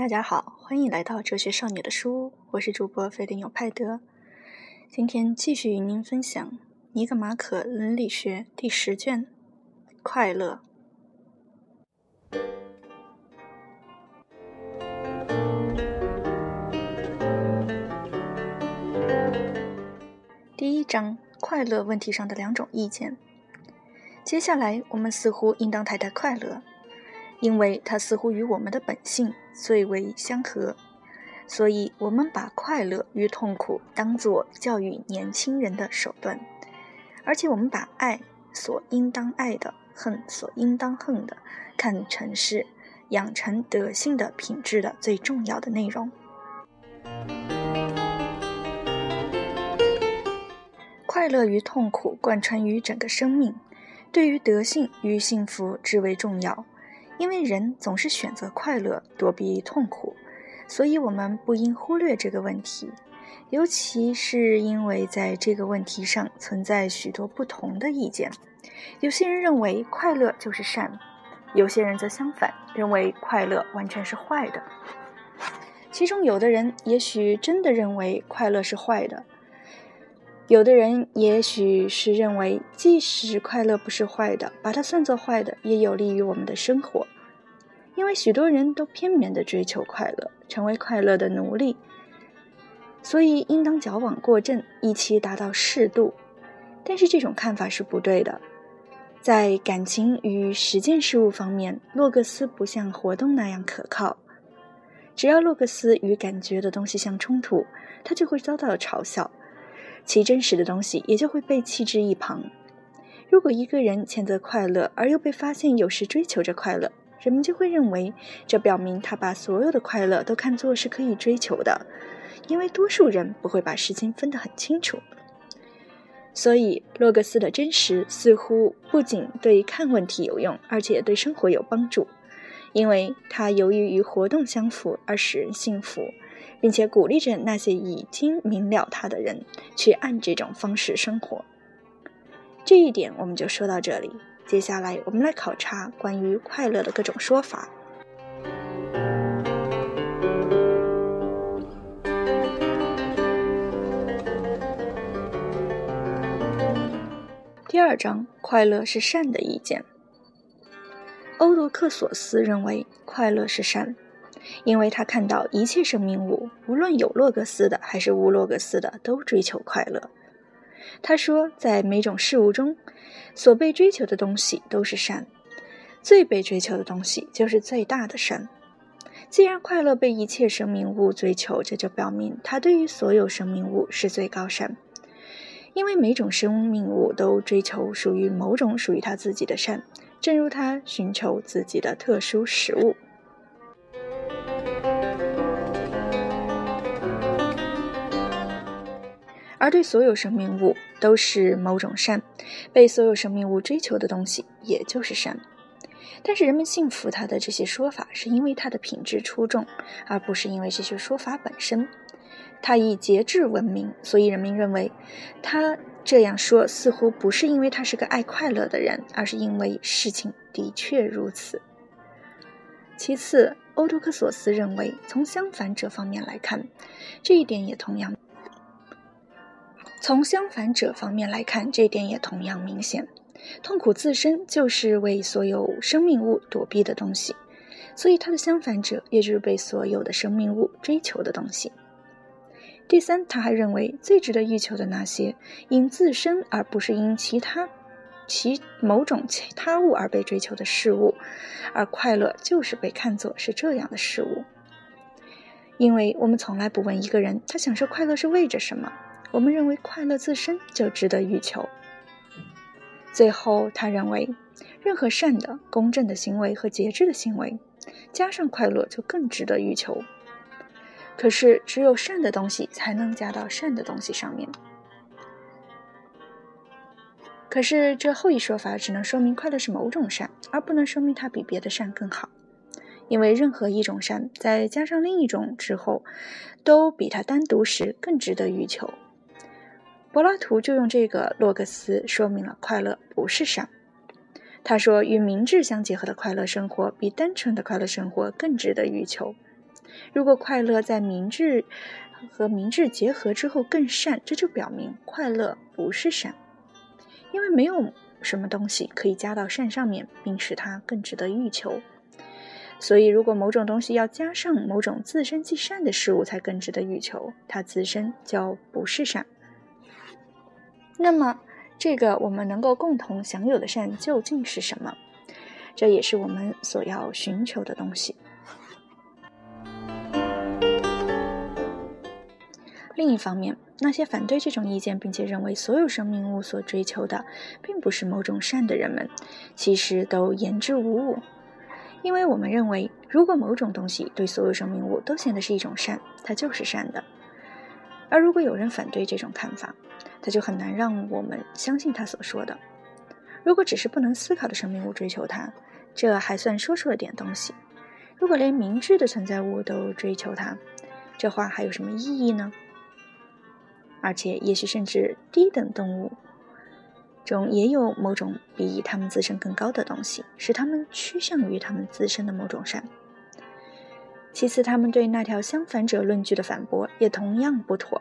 大家好，欢迎来到哲学少女的书屋，我是主播菲利纽派德。今天继续与您分享《尼格马可伦理学》第十卷《快乐》第一章：快乐问题上的两种意见。接下来，我们似乎应当谈谈快乐。因为它似乎与我们的本性最为相合，所以我们把快乐与痛苦当作教育年轻人的手段，而且我们把爱所应当爱的、恨所应当恨的看成是养成德性的品质的最重要的内容。快乐与痛苦贯穿于整个生命，对于德性与幸福至为重要。因为人总是选择快乐躲避痛苦，所以我们不应忽略这个问题。尤其是因为在这个问题上存在许多不同的意见。有些人认为快乐就是善，有些人则相反，认为快乐完全是坏的。其中有的人也许真的认为快乐是坏的，有的人也许是认为，即使快乐不是坏的，把它算作坏的，也有利于我们的生活。因为许多人都片面地追求快乐，成为快乐的奴隶，所以应当矫枉过正，以期达到适度。但是这种看法是不对的。在感情与实践事物方面，洛克斯不像活动那样可靠。只要洛克斯与感觉的东西相冲突，他就会遭到嘲笑，其真实的东西也就会被弃之一旁。如果一个人谴责快乐，而又被发现有时追求着快乐，人们就会认为，这表明他把所有的快乐都看作是可以追求的，因为多数人不会把事情分得很清楚。所以，洛格斯的真实似乎不仅对看问题有用，而且对生活有帮助，因为它由于与活动相符而使人幸福，并且鼓励着那些已经明了他的人去按这种方式生活。这一点我们就说到这里。接下来，我们来考察关于快乐的各种说法。第二章，快乐是善的意见。欧罗克索斯认为快乐是善，因为他看到一切生命物，无论有洛格斯的还是无洛格斯的，都追求快乐。他说，在每种事物中，所被追求的东西都是善，最被追求的东西就是最大的善。既然快乐被一切生命物追求，这就表明它对于所有生命物是最高善，因为每种生命物都追求属于某种属于它自己的善，正如它寻求自己的特殊食物。而对所有生命物都是某种善，被所有生命物追求的东西也就是善。但是人们信服他的这些说法，是因为他的品质出众，而不是因为这些说法本身。他以节制闻名，所以人们认为他这样说似乎不是因为他是个爱快乐的人，而是因为事情的确如此。其次，欧多克索斯认为，从相反者方面来看，这一点也同样。从相反者方面来看，这点也同样明显。痛苦自身就是为所有生命物躲避的东西，所以它的相反者也就是被所有的生命物追求的东西。第三，他还认为最值得欲求的那些因自身而不是因其他其某种其他物而被追求的事物，而快乐就是被看作是这样的事物。因为我们从来不问一个人他享受快乐是为着什么。我们认为快乐自身就值得欲求。最后，他认为，任何善的、公正的行为和节制的行为，加上快乐就更值得欲求。可是，只有善的东西才能加到善的东西上面。可是，这后一说法只能说明快乐是某种善，而不能说明它比别的善更好。因为任何一种善在加上另一种之后，都比它单独时更值得欲求。柏拉图就用这个洛格斯说明了快乐不是善。他说，与明智相结合的快乐生活比单纯的快乐生活更值得欲求。如果快乐在明智和明智结合之后更善，这就表明快乐不是善，因为没有什么东西可以加到善上面，并使它更值得欲求。所以，如果某种东西要加上某种自身即善的事物才更值得欲求，它自身就不是善。那么，这个我们能够共同享有的善究竟是什么？这也是我们所要寻求的东西。另一方面，那些反对这种意见，并且认为所有生命物所追求的并不是某种善的人们，其实都言之无物。因为我们认为，如果某种东西对所有生命物都显得是一种善，它就是善的；而如果有人反对这种看法，他就很难让我们相信他所说的。如果只是不能思考的生命物追求它，这还算说出了点东西；如果连明智的存在物都追求它，这话还有什么意义呢？而且，也许甚至低等动物中也有某种比它们自身更高的东西，使它们趋向于它们自身的某种善。其次，他们对那条相反者论据的反驳也同样不妥，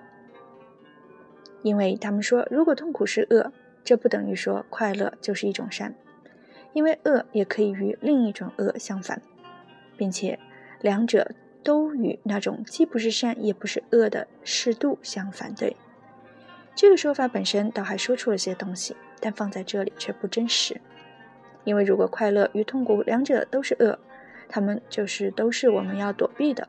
因为他们说，如果痛苦是恶，这不等于说快乐就是一种善，因为恶也可以与另一种恶相反，并且两者都与那种既不是善也不是恶的适度相反对。这个说法本身倒还说出了些东西，但放在这里却不真实。因为如果快乐与痛苦两者都是恶，他们就是都是我们要躲避的；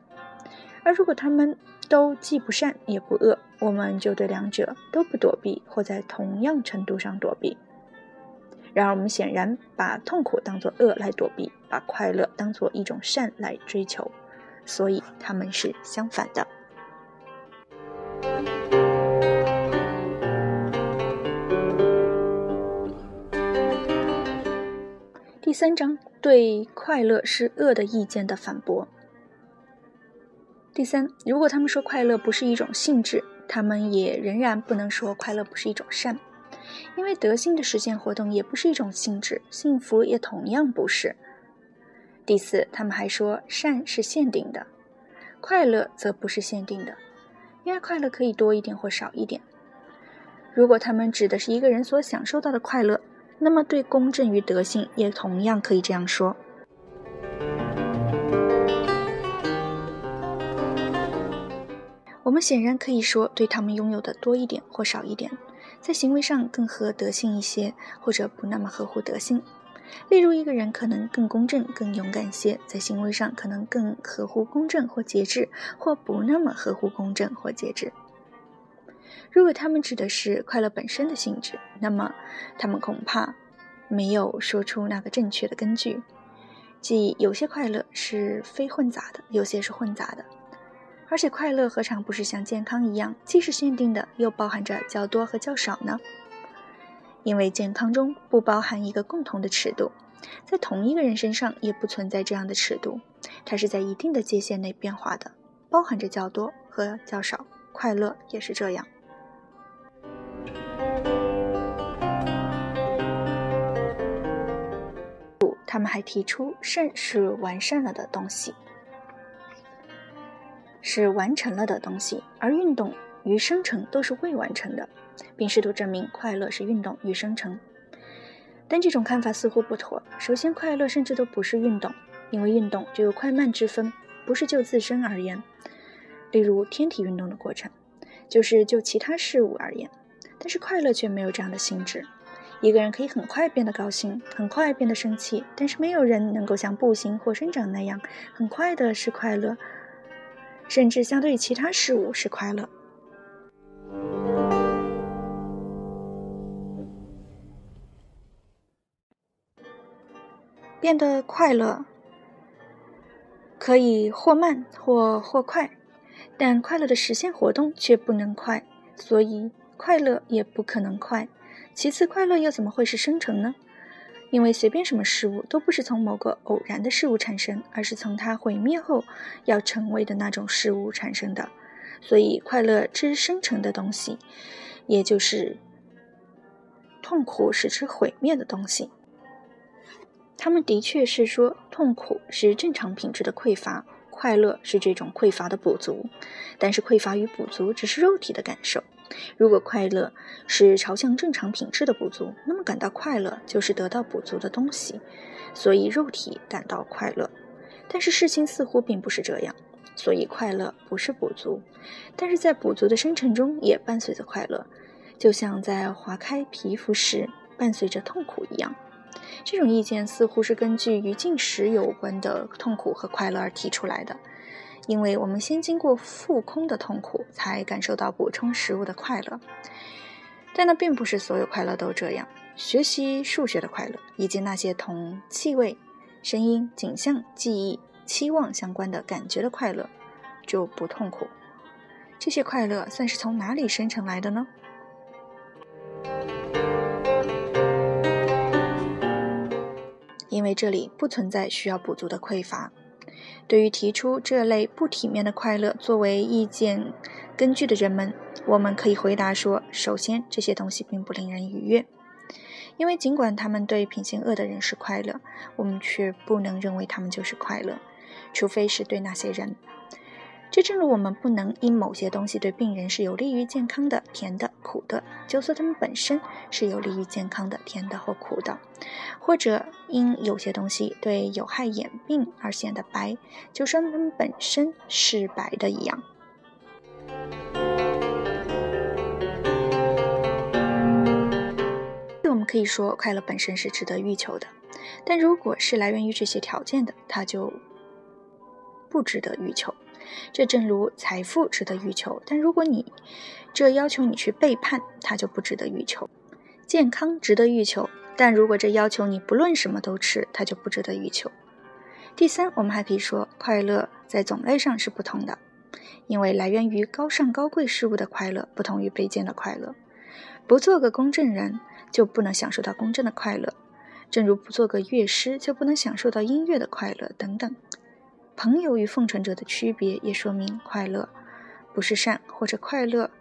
而如果他们都既不善也不恶，我们就对两者都不躲避，或在同样程度上躲避。然而，我们显然把痛苦当作恶来躲避，把快乐当作一种善来追求，所以他们是相反的。第三章对快乐是恶的意见的反驳。第三，如果他们说快乐不是一种性质，他们也仍然不能说快乐不是一种善，因为德性的实践活动也不是一种性质，幸福也同样不是。第四，他们还说善是限定的，快乐则不是限定的，因为快乐可以多一点或少一点。如果他们指的是一个人所享受到的快乐。那么，对公正与德性也同样可以这样说。我们显然可以说，对他们拥有的多一点或少一点，在行为上更合德性一些，或者不那么合乎德性。例如，一个人可能更公正、更勇敢些，在行为上可能更合乎公正或节制，或不那么合乎公正或节制。如果他们指的是快乐本身的性质，那么他们恐怕没有说出那个正确的根据，即有些快乐是非混杂的，有些是混杂的。而且快乐何尝不是像健康一样，既是限定的，又包含着较多和较少呢？因为健康中不包含一个共同的尺度，在同一个人身上也不存在这样的尺度，它是在一定的界限内变化的，包含着较多和较少。快乐也是这样。他们还提出，善是完善了的东西，是完成了的东西，而运动与生成都是未完成的，并试图证明快乐是运动与生成。但这种看法似乎不妥。首先，快乐甚至都不是运动，因为运动就有快慢之分，不是就自身而言。例如，天体运动的过程，就是就其他事物而言。但是快乐却没有这样的性质。一个人可以很快变得高兴，很快变得生气，但是没有人能够像步行或生长那样很快的是快乐，甚至相对于其他事物是快乐。变得快乐可以或慢或或快，但快乐的实现活动却不能快，所以快乐也不可能快。其次，快乐又怎么会是生成呢？因为随便什么事物都不是从某个偶然的事物产生，而是从它毁灭后要成为的那种事物产生的。所以，快乐之生成的东西，也就是痛苦使之毁灭的东西。他们的确是说，痛苦是正常品质的匮乏，快乐是这种匮乏的补足，但是匮乏与补足只是肉体的感受。如果快乐是朝向正常品质的补足，那么感到快乐就是得到补足的东西，所以肉体感到快乐。但是事情似乎并不是这样，所以快乐不是补足，但是在补足的生成中也伴随着快乐，就像在划开皮肤时伴随着痛苦一样。这种意见似乎是根据与进食有关的痛苦和快乐而提出来的。因为我们先经过腹空的痛苦，才感受到补充食物的快乐，但那并不是所有快乐都这样。学习数学的快乐，以及那些同气味、声音、景象、记忆、期望相关的感觉的快乐，就不痛苦。这些快乐算是从哪里生成来的呢？因为这里不存在需要补足的匮乏。对于提出这类不体面的快乐作为意见根据的人们，我们可以回答说：首先，这些东西并不令人愉悦，因为尽管他们对品行恶的人是快乐，我们却不能认为他们就是快乐，除非是对那些人。这正如我们不能因某些东西对病人是有利于健康的、甜的、苦的，就说它们本身是有利于健康的、甜的或苦的；或者因有些东西对有害眼病而显得白，就说它们本身是白的一样。我们可以说，快乐本身是值得欲求的，但如果是来源于这些条件的，它就不值得欲求。这正如财富值得欲求，但如果你这要求你去背叛，它就不值得欲求；健康值得欲求，但如果这要求你不论什么都吃，它就不值得欲求。第三，我们还可以说，快乐在种类上是不同的，因为来源于高尚高贵事物的快乐不同于卑贱的快乐。不做个公证人，就不能享受到公正的快乐；正如不做个乐师，就不能享受到音乐的快乐等等。朋友与奉承者的区别，也说明快乐不是善，或者快乐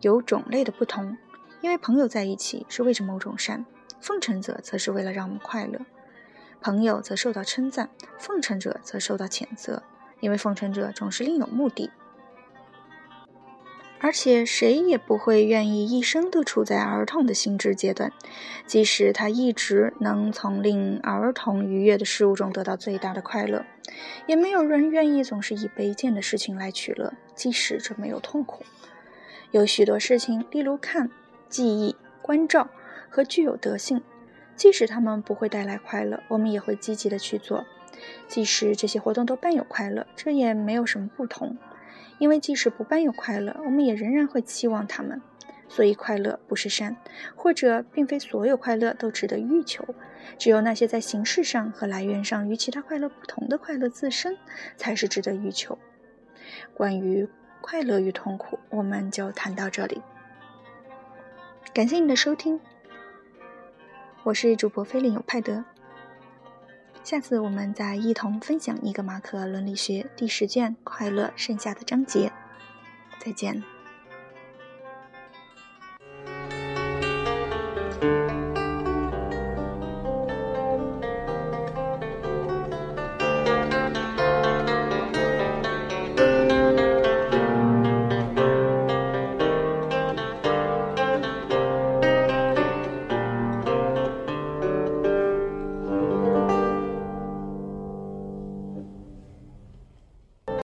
有种类的不同。因为朋友在一起是为着某种善，奉承者则是为了让我们快乐。朋友则受到称赞，奉承者则受到谴责，因为奉承者总是另有目的。而且谁也不会愿意一生都处在儿童的心智阶段，即使他一直能从令儿童愉悦的事物中得到最大的快乐，也没有人愿意总是以卑贱的事情来取乐，即使这没有痛苦。有许多事情，例如看、记忆、关照和具有德性，即使他们不会带来快乐，我们也会积极的去做；即使这些活动都伴有快乐，这也没有什么不同。因为即使不伴有快乐，我们也仍然会期望他们。所以，快乐不是善，或者并非所有快乐都值得欲求。只有那些在形式上和来源上与其他快乐不同的快乐自身，才是值得欲求。关于快乐与痛苦，我们就谈到这里。感谢你的收听，我是主播菲林有派德。下次我们再一同分享尼格马可伦理学第十卷快乐剩下的章节。再见。